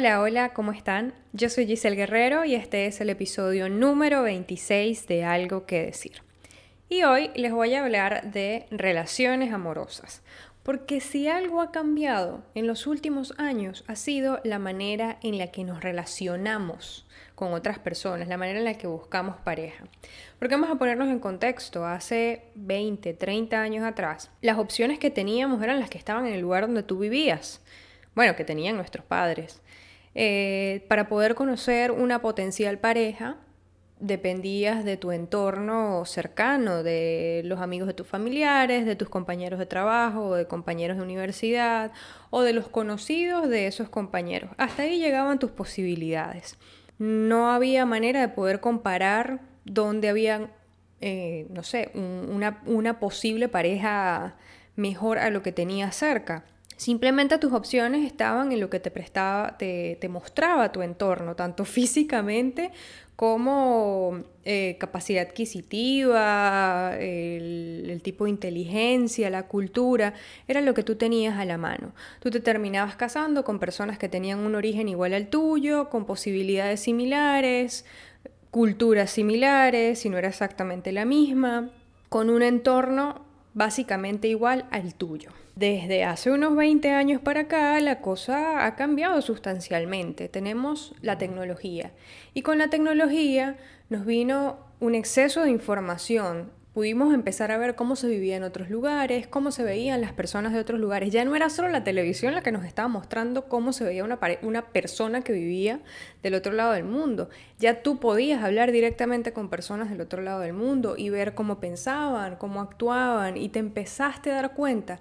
Hola, hola, ¿cómo están? Yo soy Giselle Guerrero y este es el episodio número 26 de Algo que decir. Y hoy les voy a hablar de relaciones amorosas, porque si algo ha cambiado en los últimos años ha sido la manera en la que nos relacionamos con otras personas, la manera en la que buscamos pareja. Porque vamos a ponernos en contexto, hace 20, 30 años atrás, las opciones que teníamos eran las que estaban en el lugar donde tú vivías, bueno, que tenían nuestros padres. Eh, para poder conocer una potencial pareja, dependías de tu entorno cercano, de los amigos de tus familiares, de tus compañeros de trabajo, de compañeros de universidad, o de los conocidos de esos compañeros. Hasta ahí llegaban tus posibilidades. No había manera de poder comparar dónde había, eh, no sé, una, una posible pareja mejor a lo que tenías cerca. Simplemente tus opciones estaban en lo que te prestaba, te, mostraba tu entorno, tanto físicamente como eh, capacidad adquisitiva, el, tipo de inteligencia, la cultura, era lo que tú tenías a la mano. Tú te terminabas casando con personas que tenían un origen igual al tuyo, con posibilidades similares, culturas similares, si no era exactamente la misma, con un entorno básicamente igual al tuyo. Desde hace unos 20 años para acá la cosa ha cambiado sustancialmente. Tenemos la tecnología y con la tecnología nos vino un exceso de información. Pudimos empezar a ver cómo se vivía en otros lugares, cómo se veían las personas de otros lugares. Ya no era solo la televisión la que nos estaba mostrando cómo se veía una, una persona que vivía del otro lado del mundo. Ya tú podías hablar directamente con personas del otro lado del mundo y ver cómo pensaban, cómo actuaban y te empezaste a dar cuenta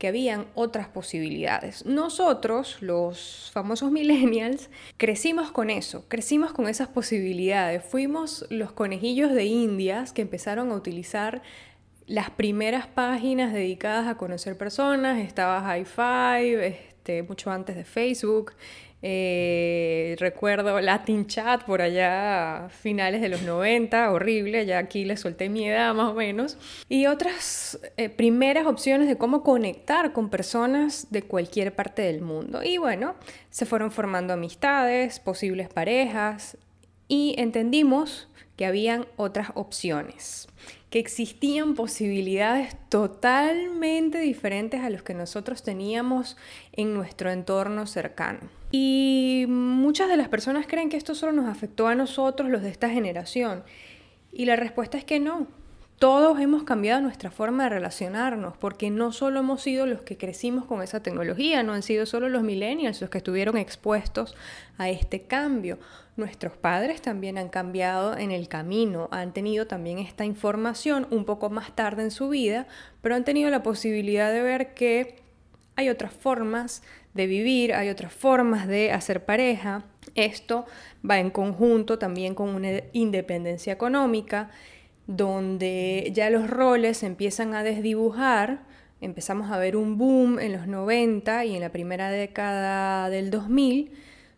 que habían otras posibilidades. Nosotros, los famosos millennials, crecimos con eso, crecimos con esas posibilidades. Fuimos los conejillos de indias que empezaron a utilizar las primeras páginas dedicadas a conocer personas. Estaba High Five, este, mucho antes de Facebook. Eh, recuerdo Latin Chat por allá finales de los 90, horrible, ya aquí le solté mi edad más o menos. Y otras eh, primeras opciones de cómo conectar con personas de cualquier parte del mundo. Y bueno, se fueron formando amistades, posibles parejas y entendimos que habían otras opciones que existían posibilidades totalmente diferentes a los que nosotros teníamos en nuestro entorno cercano. Y muchas de las personas creen que esto solo nos afectó a nosotros, los de esta generación. Y la respuesta es que no. Todos hemos cambiado nuestra forma de relacionarnos, porque no solo hemos sido los que crecimos con esa tecnología, no han sido solo los millennials los que estuvieron expuestos a este cambio. Nuestros padres también han cambiado en el camino, han tenido también esta información un poco más tarde en su vida, pero han tenido la posibilidad de ver que hay otras formas de vivir, hay otras formas de hacer pareja. Esto va en conjunto también con una independencia económica, donde ya los roles empiezan a desdibujar. Empezamos a ver un boom en los 90 y en la primera década del 2000,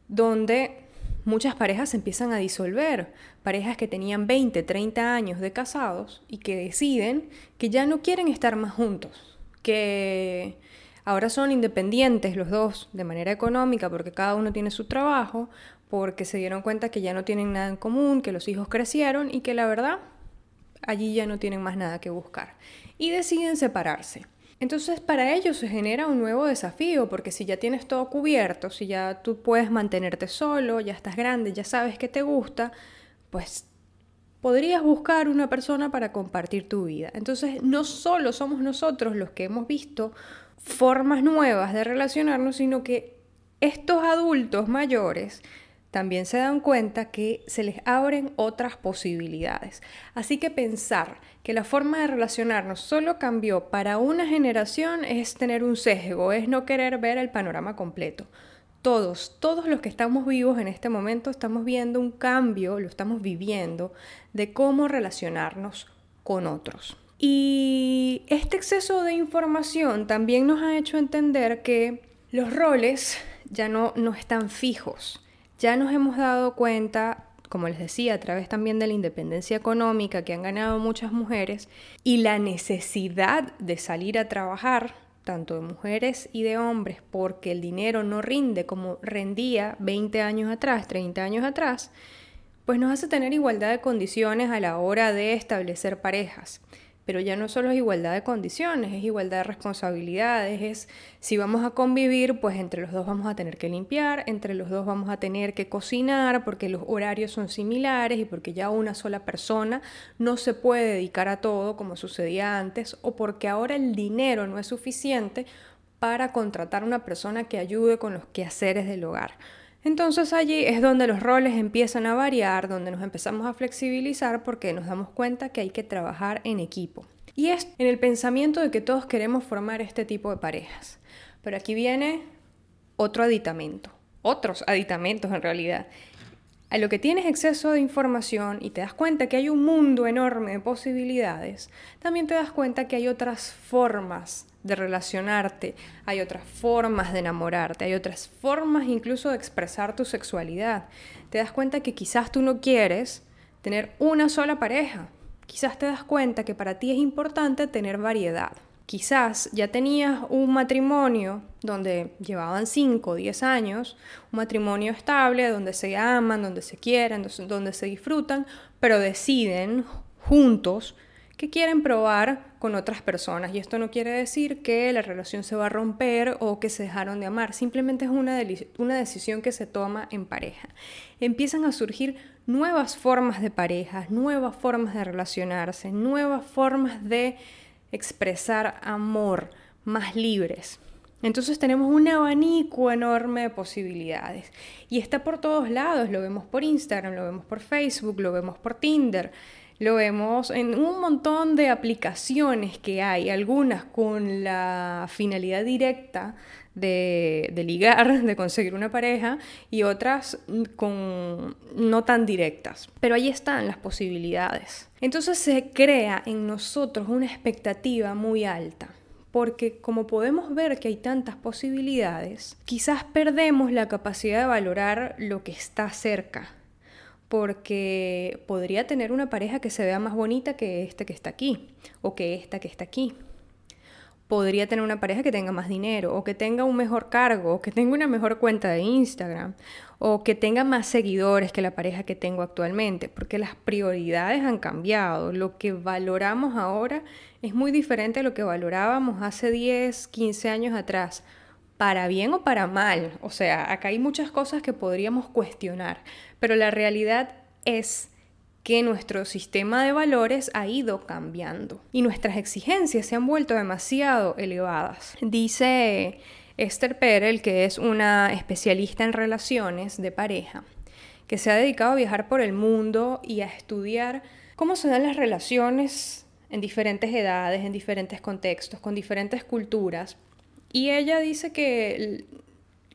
donde muchas parejas se empiezan a disolver, parejas que tenían 20, 30 años de casados y que deciden que ya no quieren estar más juntos, que ahora son independientes los dos de manera económica porque cada uno tiene su trabajo, porque se dieron cuenta que ya no tienen nada en común, que los hijos crecieron y que la verdad allí ya no tienen más nada que buscar y deciden separarse. Entonces para ellos se genera un nuevo desafío, porque si ya tienes todo cubierto, si ya tú puedes mantenerte solo, ya estás grande, ya sabes que te gusta, pues podrías buscar una persona para compartir tu vida. Entonces no solo somos nosotros los que hemos visto formas nuevas de relacionarnos, sino que estos adultos mayores también se dan cuenta que se les abren otras posibilidades. Así que pensar que la forma de relacionarnos solo cambió para una generación es tener un sesgo, es no querer ver el panorama completo. Todos, todos los que estamos vivos en este momento estamos viendo un cambio, lo estamos viviendo, de cómo relacionarnos con otros. Y este exceso de información también nos ha hecho entender que los roles ya no, no están fijos ya nos hemos dado cuenta, como les decía, a través también de la independencia económica que han ganado muchas mujeres y la necesidad de salir a trabajar tanto de mujeres y de hombres, porque el dinero no rinde como rendía 20 años atrás, 30 años atrás, pues nos hace tener igualdad de condiciones a la hora de establecer parejas. Pero ya no solo es igualdad de condiciones, es igualdad de responsabilidades, es si vamos a convivir, pues entre los dos vamos a tener que limpiar, entre los dos vamos a tener que cocinar, porque los horarios son similares y porque ya una sola persona no se puede dedicar a todo como sucedía antes, o porque ahora el dinero no es suficiente para contratar a una persona que ayude con los quehaceres del hogar. Entonces allí es donde los roles empiezan a variar, donde nos empezamos a flexibilizar porque nos damos cuenta que hay que trabajar en equipo. Y es en el pensamiento de que todos queremos formar este tipo de parejas. Pero aquí viene otro aditamento, otros aditamentos en realidad. A lo que tienes exceso de información y te das cuenta que hay un mundo enorme de posibilidades, también te das cuenta que hay otras formas de relacionarte, hay otras formas de enamorarte, hay otras formas incluso de expresar tu sexualidad. Te das cuenta que quizás tú no quieres tener una sola pareja, quizás te das cuenta que para ti es importante tener variedad. Quizás ya tenías un matrimonio donde llevaban 5 o 10 años, un matrimonio estable, donde se aman, donde se quieren, donde se disfrutan, pero deciden juntos que quieren probar con otras personas. Y esto no quiere decir que la relación se va a romper o que se dejaron de amar, simplemente es una, una decisión que se toma en pareja. Empiezan a surgir nuevas formas de parejas, nuevas formas de relacionarse, nuevas formas de expresar amor más libres. Entonces tenemos un abanico enorme de posibilidades y está por todos lados, lo vemos por Instagram, lo vemos por Facebook, lo vemos por Tinder, lo vemos en un montón de aplicaciones que hay, algunas con la finalidad directa de, ligar, de conseguir una pareja, y otras con no tan directas. Pero ahí están las posibilidades. Entonces se crea en nosotros una expectativa muy alta. Porque como podemos ver que hay tantas posibilidades, quizás perdemos la capacidad de valorar lo que está cerca, porque podría tener una pareja que se vea más bonita que esta que está aquí, o que esta que está aquí. Podría tener una pareja que tenga más dinero, o que tenga un mejor cargo, o que tenga una mejor cuenta de Instagram, o que tenga más seguidores que la pareja que tengo actualmente, porque las prioridades han cambiado. Lo que valoramos ahora es muy diferente a lo que valorábamos hace 10, 15 años atrás para bien o para mal. O sea, acá hay muchas cosas que podríamos cuestionar, pero la realidad es que nuestro sistema de valores ha ido cambiando y nuestras exigencias se han vuelto demasiado elevadas. Dice Esther Perel, que es una especialista en relaciones de pareja, que se ha dedicado a viajar por el mundo y a estudiar cómo se dan las relaciones en diferentes edades, en diferentes contextos, con diferentes culturas, y ella dice que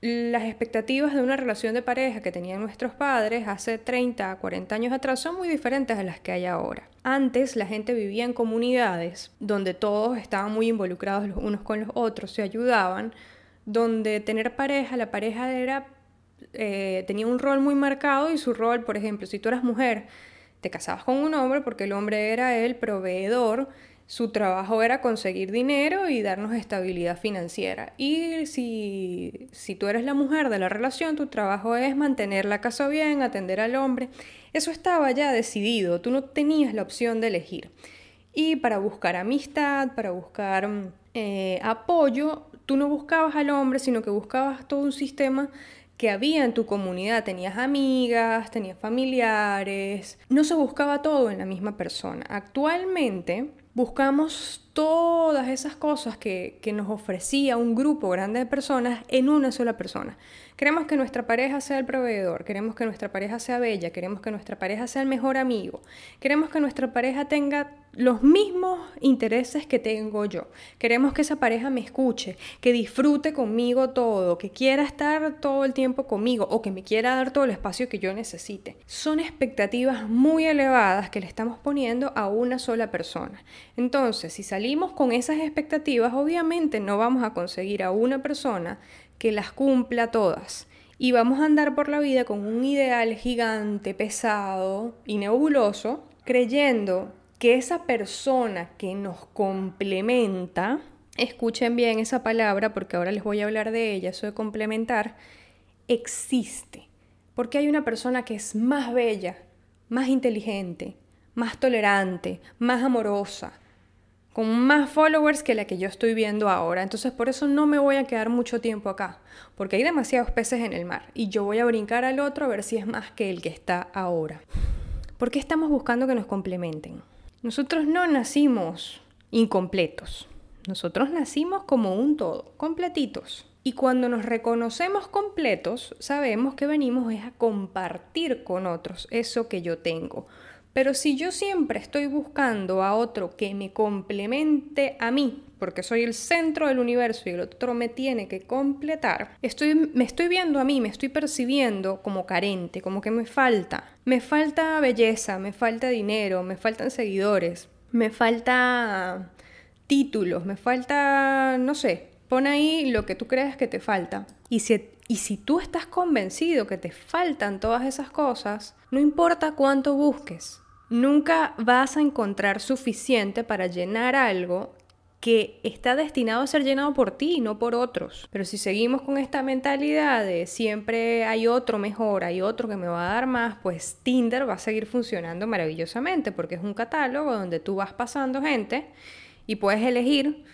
las expectativas de una relación de pareja que tenían nuestros padres hace 30, 40 años atrás son muy diferentes a las que hay ahora. Antes la gente vivía en comunidades donde todos estaban muy involucrados los unos con los otros, se ayudaban, donde tener pareja, la pareja era, eh, tenía un rol muy marcado y su rol, por ejemplo, si tú eras mujer, te casabas con un hombre porque el hombre era el proveedor su trabajo era conseguir dinero y darnos estabilidad financiera. Y si, si tú eres la mujer de la relación, tu trabajo es mantener la casa bien, atender al hombre. Eso estaba ya decidido, tú no tenías la opción de elegir. Y para buscar amistad, para buscar eh, apoyo, tú no buscabas al hombre, sino que buscabas todo un sistema que había en tu comunidad. Tenías amigas, tenías familiares. No se buscaba todo en la misma persona. Actualmente buscamos todas esas cosas que, que, nos ofrecía un grupo grande de personas en una sola persona. Queremos que nuestra pareja sea el proveedor, queremos que nuestra pareja sea bella, queremos que nuestra pareja sea el mejor amigo, queremos que nuestra pareja tenga los mismos intereses que tengo yo. Queremos que esa pareja me escuche, que disfrute conmigo todo, que quiera estar todo el tiempo conmigo o que me quiera dar todo el espacio que yo necesite. Son expectativas muy elevadas que le estamos poniendo a una sola persona. Entonces, si salimos con esas expectativas, obviamente no vamos a conseguir a una persona que las cumpla todas. Y vamos a andar por la vida con un ideal gigante, pesado y nebuloso, creyendo que esa persona que nos complementa escuchen bien esa palabra porque ahora les voy a hablar de ella, eso de complementar, existe. Porque hay una persona que es más bella, más inteligente, más tolerante, más amorosa, con más followers que la que yo estoy viendo ahora. Entonces por eso no me voy a quedar mucho tiempo acá, porque hay demasiados peces en el mar y yo voy a brincar al otro a ver si es más que el que está ahora. ¿Por qué estamos buscando que nos complementen? Nosotros no nacimos incompletos. Nosotros nacimos como un todo, completitos. Y cuando nos reconocemos completos, sabemos que venimos es a compartir con otros eso que yo tengo. Pero si yo siempre estoy buscando a otro que me complemente a mí, porque soy el centro del universo y el otro me tiene que completar, me estoy viendo a mí, me estoy percibiendo como carente, como que me falta. Me falta belleza, me falta dinero, me faltan seguidores, me falta títulos, me falta, no sé, pon ahí lo que tú creas que te falta. Y si, y si tú estás convencido que te faltan todas esas cosas, no importa cuánto busques, Nunca vas a encontrar suficiente para llenar algo que está destinado a ser llenado por ti y no por otros. Pero si seguimos con esta mentalidad de siempre hay otro mejor, hay otro que me va a dar más, pues Tinder va a seguir funcionando maravillosamente porque es un catálogo donde tú vas pasando gente y puedes elegir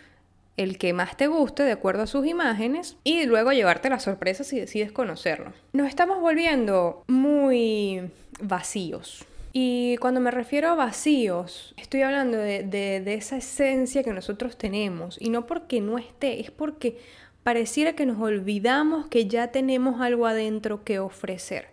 el que más te guste de acuerdo a sus imágenes y luego llevarte la sorpresa si decides conocerlo. Nos estamos volviendo muy vacíos y cuando me refiero a vacíos, estoy hablando de, esa esencia que nosotros tenemos. Y no porque no esté, es porque pareciera que nos olvidamos que ya tenemos algo adentro que ofrecer.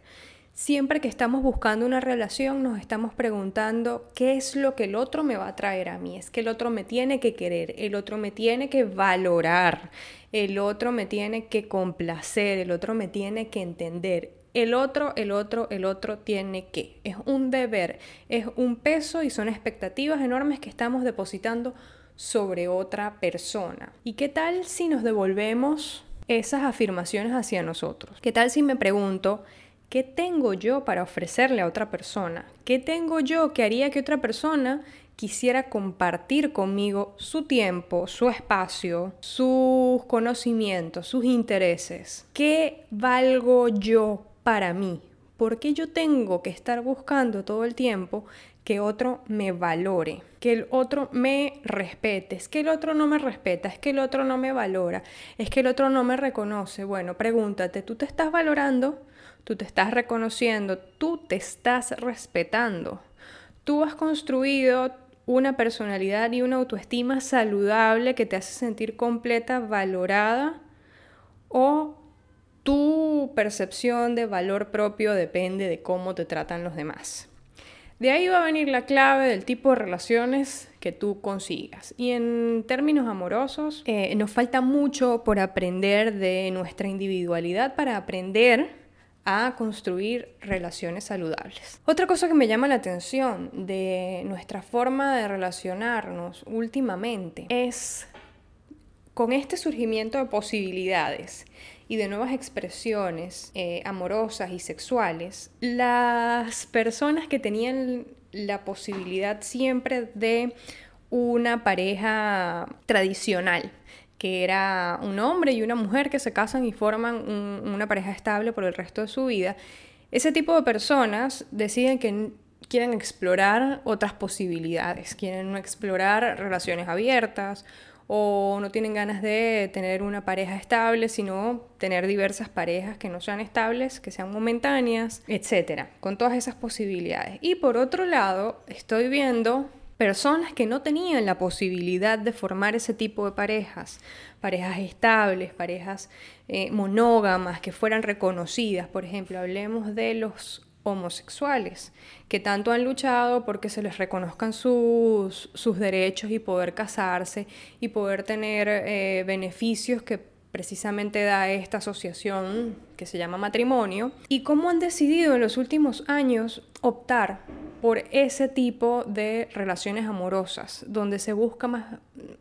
Siempre que estamos buscando una relación nos estamos preguntando qué es lo que el otro me va a traer a mí. Es que el otro me tiene que querer, el otro me tiene que valorar, el otro me tiene que complacer, el otro me tiene que entender el otro, el otro, el otro tiene que. Es un deber, es un peso y son expectativas enormes que estamos depositando sobre otra persona. ¿Y qué tal si nos devolvemos esas afirmaciones hacia nosotros? ¿Qué tal si me pregunto, ¿qué tengo yo para ofrecerle a otra persona? ¿Qué tengo yo que haría que otra persona quisiera compartir conmigo su tiempo, su espacio, sus conocimientos, sus intereses? ¿Qué valgo yo para mí. ¿Por qué yo tengo que estar buscando todo el tiempo que otro me valore, que el otro me respete? Es que el otro no me respeta, es que el otro no me valora, es que el otro no me reconoce. Bueno, pregúntate, ¿tú te estás valorando? ¿Tú te estás reconociendo? ¿Tú te estás respetando? ¿Tú has construido una personalidad y una autoestima saludable que te hace sentir completa, valorada? ¿O tu percepción de valor propio depende de cómo te tratan los demás. De ahí va a venir la clave del tipo de relaciones que tú consigas. Y en términos amorosos, eh, nos falta mucho por aprender de nuestra individualidad para aprender a construir relaciones saludables. Otra cosa que me llama la atención de nuestra forma de relacionarnos últimamente es con este surgimiento de posibilidades y de nuevas expresiones eh, amorosas y sexuales, las personas que tenían la posibilidad siempre de una pareja tradicional, que era un hombre y una mujer que se casan y forman una pareja estable por el resto de su vida, ese tipo de personas deciden que quieren explorar otras posibilidades, quieren explorar relaciones abiertas o no tienen ganas de tener una pareja estable, sino tener diversas parejas que no sean estables, que sean momentáneas, etcétera, con todas esas posibilidades. Y por otro lado, estoy viendo personas que no tenían la posibilidad de formar ese tipo de parejas, parejas estables, parejas eh, monógamas, que fueran reconocidas. Por ejemplo, hablemos de los homosexuales, que tanto han luchado porque se les reconozcan sus, sus derechos y poder casarse y poder tener eh, beneficios que precisamente da esta asociación que se llama matrimonio, y cómo han decidido en los últimos años optar por ese tipo de relaciones amorosas, donde se busca más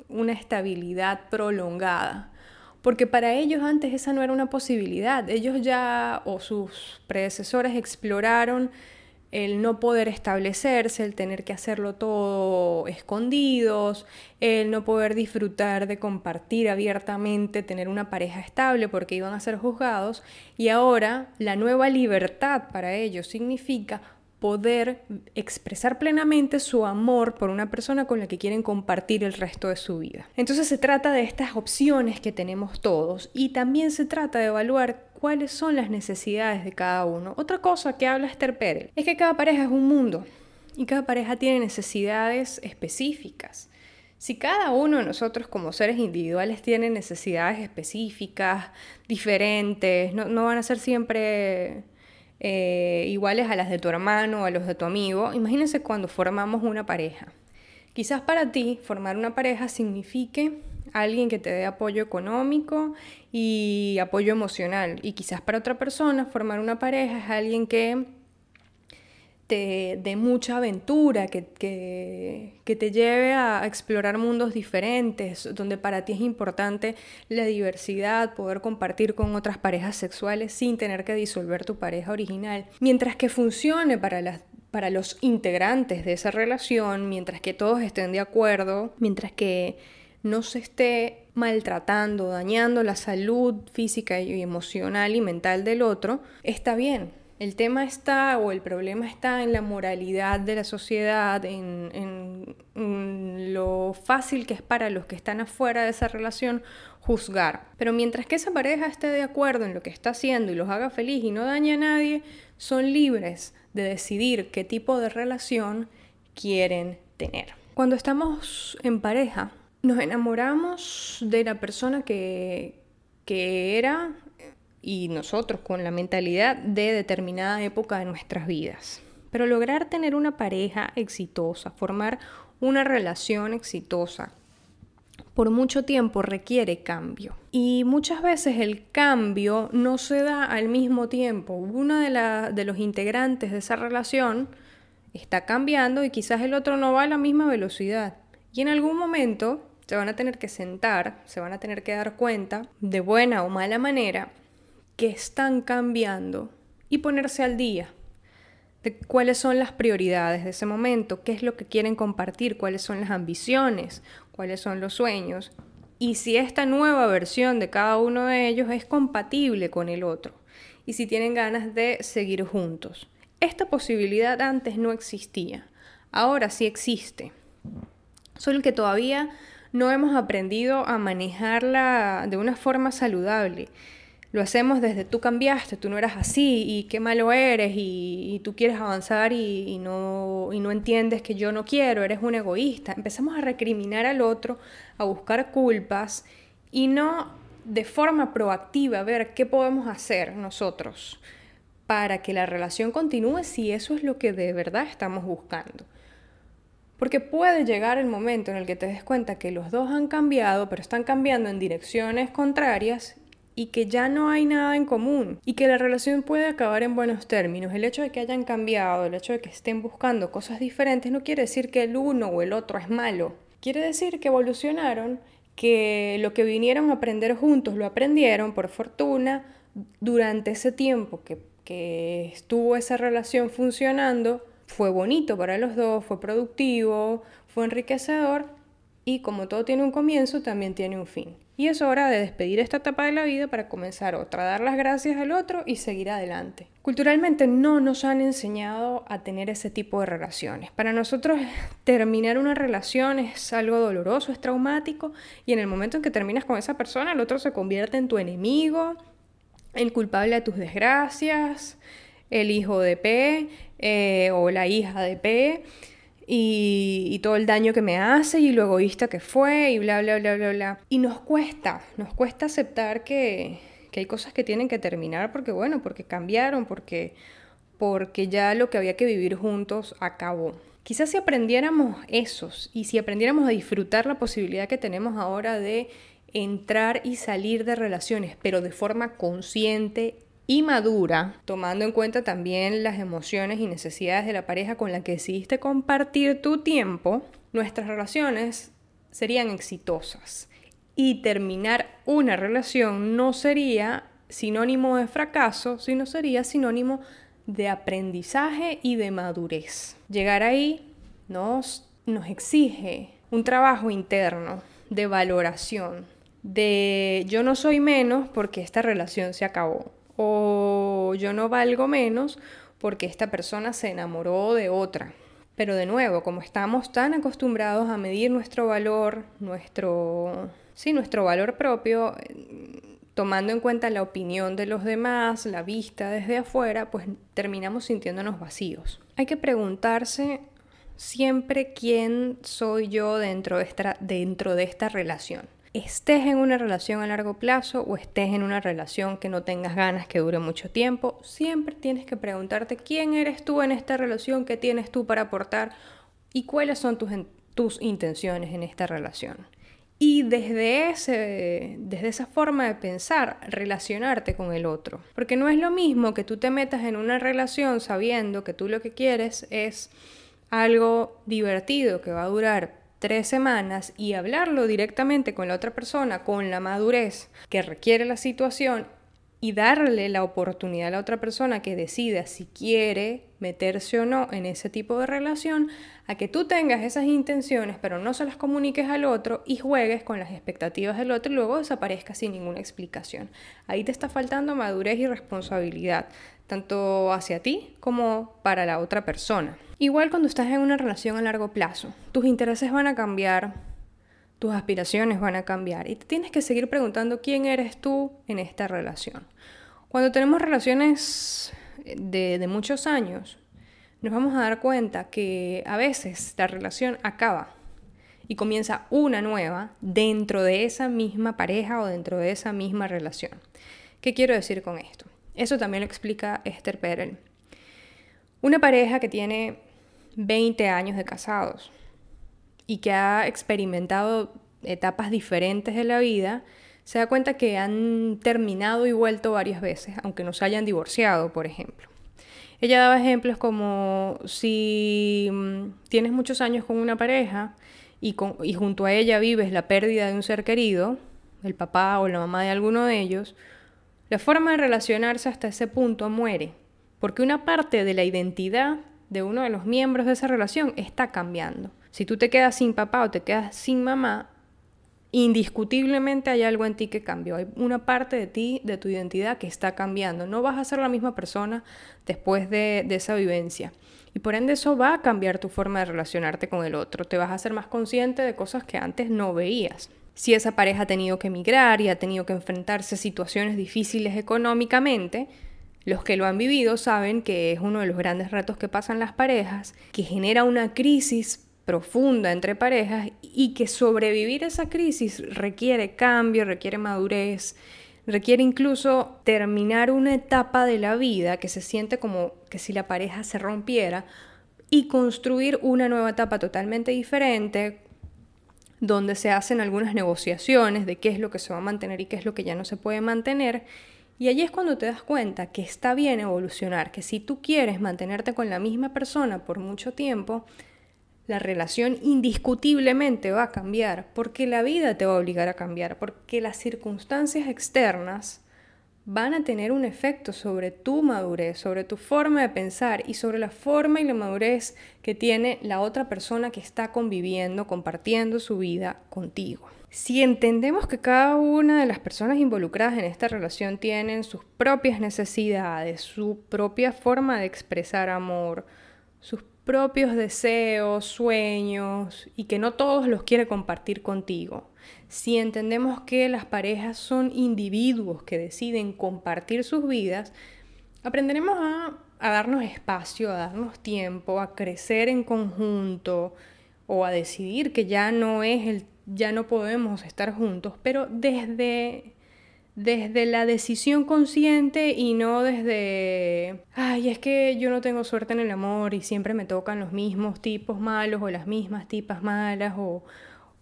una estabilidad prolongada porque para ellos antes esa no era una posibilidad. Ellos ya o sus predecesores exploraron el no poder establecerse, el tener que hacerlo todo escondidos, el no poder disfrutar de compartir abiertamente, tener una pareja estable porque iban a ser juzgados y ahora la nueva libertad para ellos significa poder expresar plenamente su amor por una persona con la que quieren compartir el resto de su vida. Entonces se trata de estas opciones que tenemos todos y también se trata de evaluar cuáles son las necesidades de cada uno. Otra cosa que habla Esther Perel es que cada pareja es un mundo y cada pareja tiene necesidades específicas. Si cada uno de nosotros como seres individuales tiene necesidades específicas, diferentes, no, no van a ser siempre eh, iguales a las de tu hermano o a los de tu amigo, imagínense cuando formamos una pareja. Quizás para ti formar una pareja signifique alguien que te dé apoyo económico y apoyo emocional. Y quizás para otra persona formar una pareja es alguien que de mucha aventura, que, que, te lleve a explorar mundos diferentes, donde para ti es importante la diversidad, poder compartir con otras parejas sexuales sin tener que disolver tu pareja original. Mientras que funcione para las para los integrantes de esa relación, mientras que todos estén de acuerdo, mientras que no se esté maltratando, dañando la salud física y emocional y mental del otro, está bien. El tema está o el problema está en la moralidad de la sociedad, en, lo fácil que es para los que están afuera de esa relación juzgar. Pero mientras que esa pareja esté de acuerdo en lo que está haciendo y los haga feliz y no daña a nadie, son libres de decidir qué tipo de relación quieren tener. Cuando estamos en pareja, nos enamoramos de la persona que, que era y nosotros con la mentalidad de determinada época de nuestras vidas. Pero lograr tener una pareja exitosa, formar una relación exitosa, por mucho tiempo requiere cambio. Y muchas veces el cambio no se da al mismo tiempo. Uno de, de los integrantes de esa relación está cambiando y quizás el otro no va a la misma velocidad. Y en algún momento se van a tener que sentar, se van a tener que dar cuenta, de buena o mala manera, que están cambiando y ponerse al día de cuáles son las prioridades de ese momento, qué es lo que quieren compartir, cuáles son las ambiciones, cuáles son los sueños. Y si esta nueva versión de cada uno de ellos es compatible con el otro y si tienen ganas de seguir juntos. Esta posibilidad antes no existía, ahora sí existe, solo que todavía no hemos aprendido a manejarla de una forma saludable lo hacemos desde tú cambiaste, tú no eras así y qué malo eres y, tú quieres avanzar y, no, y no entiendes que yo no quiero, eres un egoísta. Empezamos a recriminar al otro, a buscar culpas y no de forma proactiva ver qué podemos hacer nosotros para que la relación continúe si eso es lo que de verdad estamos buscando. Porque puede llegar el momento en el que te des cuenta que los dos han cambiado, pero están cambiando en direcciones contrarias y que ya no hay nada en común y que la relación puede acabar en buenos términos. El hecho de que hayan cambiado, el hecho de que estén buscando cosas diferentes no quiere decir que el uno o el otro es malo. Quiere decir que evolucionaron, que lo que vinieron a aprender juntos lo aprendieron por fortuna durante ese tiempo que, que estuvo esa relación funcionando. Fue bonito para los dos, fue productivo, fue enriquecedor y como todo tiene un comienzo, también tiene un fin. Y es hora de despedir esta etapa de la vida para comenzar otra, dar las gracias al otro y seguir adelante. Culturalmente no nos han enseñado a tener ese tipo de relaciones. Para nosotros terminar una relación es algo doloroso, es traumático y en el momento en que terminas con esa persona el otro se convierte en tu enemigo, el culpable de tus desgracias, el hijo de P eh, o la hija de P y, todo el daño que me hace y lo egoísta que fue y bla, bla, bla, bla, bla. Y nos cuesta, nos cuesta aceptar que, que hay cosas que tienen que terminar porque, bueno, porque cambiaron, porque, porque ya lo que había que vivir juntos acabó. Quizás si aprendiéramos esos y si aprendiéramos a disfrutar la posibilidad que tenemos ahora de entrar y salir de relaciones, pero de forma consciente y madura, tomando en cuenta también las emociones y necesidades de la pareja con la que decidiste compartir tu tiempo, nuestras relaciones serían exitosas. Y terminar una relación no sería sinónimo de fracaso, sino sería sinónimo de aprendizaje y de madurez. Llegar ahí nos, nos exige un trabajo interno de valoración, de yo no soy menos porque esta relación se acabó, o yo no valgo menos porque esta persona se enamoró de otra. Pero de nuevo, como estamos tan acostumbrados a medir nuestro valor, nuestro, sí, nuestro valor propio, tomando en cuenta la opinión de los demás, la vista desde afuera, pues terminamos sintiéndonos vacíos. Hay que preguntarse siempre quién soy yo dentro de esta, dentro de esta relación. Estés en una relación a largo plazo o estés en una relación que no tengas ganas que dure mucho tiempo, siempre tienes que preguntarte quién eres tú en esta relación, qué tienes tú para aportar y cuáles son tus, tus intenciones en esta relación. Y desde, ese, desde esa forma de pensar, relacionarte con el otro. Porque no es lo mismo que tú te metas en una relación sabiendo que tú lo que quieres es algo divertido que va a durar tres semanas y hablarlo directamente con la otra persona, con la madurez que requiere la situación y darle la oportunidad a la otra persona que decida si quiere meterse o no en ese tipo de relación, a que tú tengas esas intenciones pero no se las comuniques al otro y juegues con las expectativas del otro y luego desaparezca sin ninguna explicación. Ahí te está faltando madurez y responsabilidad, tanto hacia ti como para la otra persona. Igual cuando estás en una relación a largo plazo, tus intereses van a cambiar, tus aspiraciones van a cambiar y te tienes que seguir preguntando quién eres tú en esta relación. Cuando tenemos relaciones de, de muchos años, nos vamos a dar cuenta que a veces la relación acaba y comienza una nueva dentro de esa misma pareja o dentro de esa misma relación. ¿Qué quiero decir con esto? Eso también lo explica Esther Perel. Una pareja que tiene 20 años de casados y que ha experimentado etapas diferentes de la vida, se da cuenta que han terminado y vuelto varias veces, aunque no se hayan divorciado, por ejemplo. Ella daba ejemplos como si mm, tienes muchos años con una pareja y, y junto a ella vives la pérdida de un ser querido, el papá o la mamá de alguno de ellos, la forma de relacionarse hasta ese punto muere, porque una parte de la identidad de uno de los miembros de esa relación está cambiando. Si tú te quedas sin papá o te quedas sin mamá, indiscutiblemente hay algo en ti que cambió. Hay una parte de ti, de tu identidad, que está cambiando. No vas a ser la misma persona después de, de, esa vivencia. Y por ende eso va a cambiar tu forma de relacionarte con el otro. Te vas a ser más consciente de cosas que antes no veías. Si esa pareja ha tenido que emigrar y ha tenido que enfrentarse a situaciones difíciles económicamente, los que lo han vivido saben que es uno de los grandes retos que pasan las parejas, que genera una crisis profunda entre parejas y que sobrevivir a esa crisis requiere cambio, requiere madurez, requiere incluso terminar una etapa de la vida que se siente como que si la pareja se rompiera y construir una nueva etapa totalmente diferente donde se hacen algunas negociaciones de qué es lo que se va a mantener y qué es lo que ya no se puede mantener. Y allí es cuando te das cuenta que está bien evolucionar, que si tú quieres mantenerte con la misma persona por mucho tiempo, la relación indiscutiblemente va a cambiar, porque la vida te va a obligar a cambiar, porque las circunstancias externas van a tener un efecto sobre tu madurez, sobre tu forma de pensar y sobre la forma y la madurez que tiene la otra persona que está conviviendo, compartiendo su vida contigo. Si entendemos que cada una de las personas involucradas en esta relación tienen sus propias necesidades, su propia forma de expresar amor, sus propios deseos, sueños y que no todos los quiere compartir contigo. Si entendemos que las parejas son individuos que deciden compartir sus vidas, aprenderemos a, a darnos espacio, a darnos tiempo, a crecer en conjunto o a decidir que ya no es el ya no podemos estar juntos, pero desde desde la decisión consciente y no desde, ay, es que yo no tengo suerte en el amor y siempre me tocan los mismos tipos malos o las mismas tipas malas o,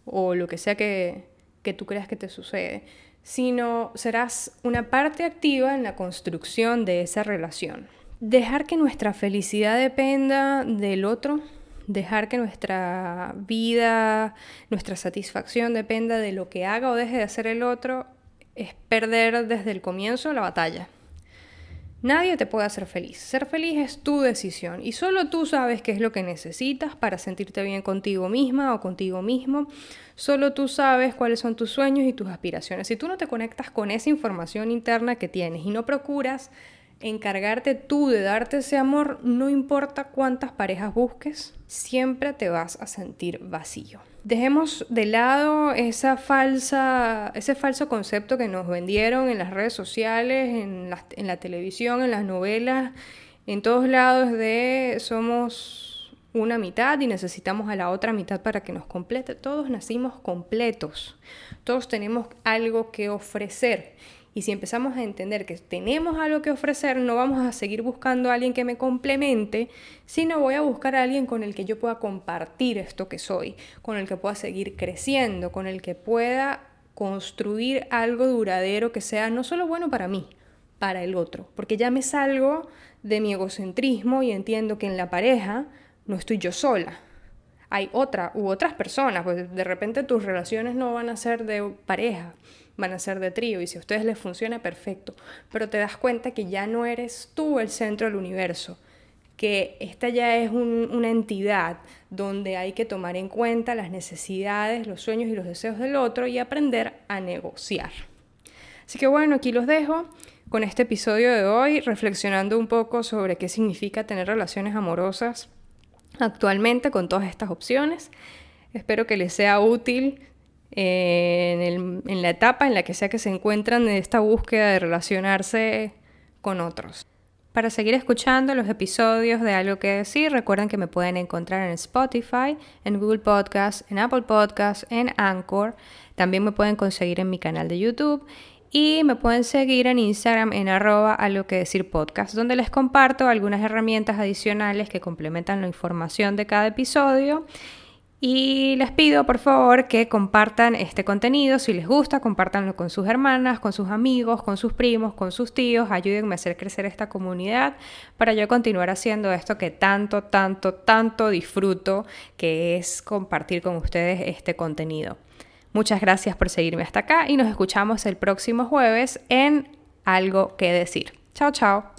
o lo que sea que, que tú creas que te sucede, sino serás una parte activa en la construcción de esa relación. Dejar que nuestra felicidad dependa del otro, dejar que nuestra vida, nuestra satisfacción dependa de lo que haga o deje de hacer el otro, es perder desde el comienzo la batalla. Nadie te puede hacer feliz. Ser feliz es tu decisión y solo tú sabes qué es lo que necesitas para sentirte bien contigo misma o contigo mismo. Solo tú sabes cuáles son tus sueños y tus aspiraciones. Si tú no te conectas con esa información interna que tienes y no procuras encargarte tú de darte ese amor, no importa cuántas parejas busques, siempre te vas a sentir vacío. Dejemos de lado esa falsa, ese falso concepto que nos vendieron en las redes sociales, en la, en la televisión, en las novelas, en todos lados de somos una mitad y necesitamos a la otra mitad para que nos complete. Todos nacimos completos, todos tenemos algo que ofrecer y si empezamos a entender que tenemos algo que ofrecer, no vamos a seguir buscando a alguien que me complemente, sino voy a buscar a alguien con el que yo pueda compartir esto que soy, con el que pueda seguir creciendo, con el que pueda construir algo duradero que sea no solo bueno para mí, para el otro, porque ya me salgo de mi egocentrismo y entiendo que en la pareja no estoy yo sola. Hay otra u otras personas, pues de repente tus relaciones no van a ser de pareja, van a ser de trío y si a ustedes les funciona, perfecto. Pero te das cuenta que ya no eres tú el centro del universo, que esta ya es una entidad donde hay que tomar en cuenta las necesidades, los sueños y los deseos del otro y aprender a negociar. Así que bueno, aquí los dejo con este episodio de hoy, reflexionando un poco sobre qué significa tener relaciones amorosas actualmente con todas estas opciones. Espero que les sea útil en, la etapa en la que sea que se encuentran en esta búsqueda de relacionarse con otros. Para seguir escuchando los episodios de Algo que Decir, recuerden que me pueden encontrar en Spotify, en Google Podcast, en Apple Podcast, en Anchor. También me pueden conseguir en mi canal de YouTube y me pueden seguir en Instagram en arroba algo que decir podcast, donde les comparto algunas herramientas adicionales que complementan la información de cada episodio y les pido por favor que compartan este contenido, si les gusta, compártanlo con sus hermanas, con sus amigos, con sus primos, con sus tíos, ayúdenme a hacer crecer esta comunidad para yo continuar haciendo esto que tanto, tanto, tanto disfruto, que es compartir con ustedes este contenido. Muchas gracias por seguirme hasta acá y nos escuchamos el próximo jueves en Algo que decir. Chao, chao.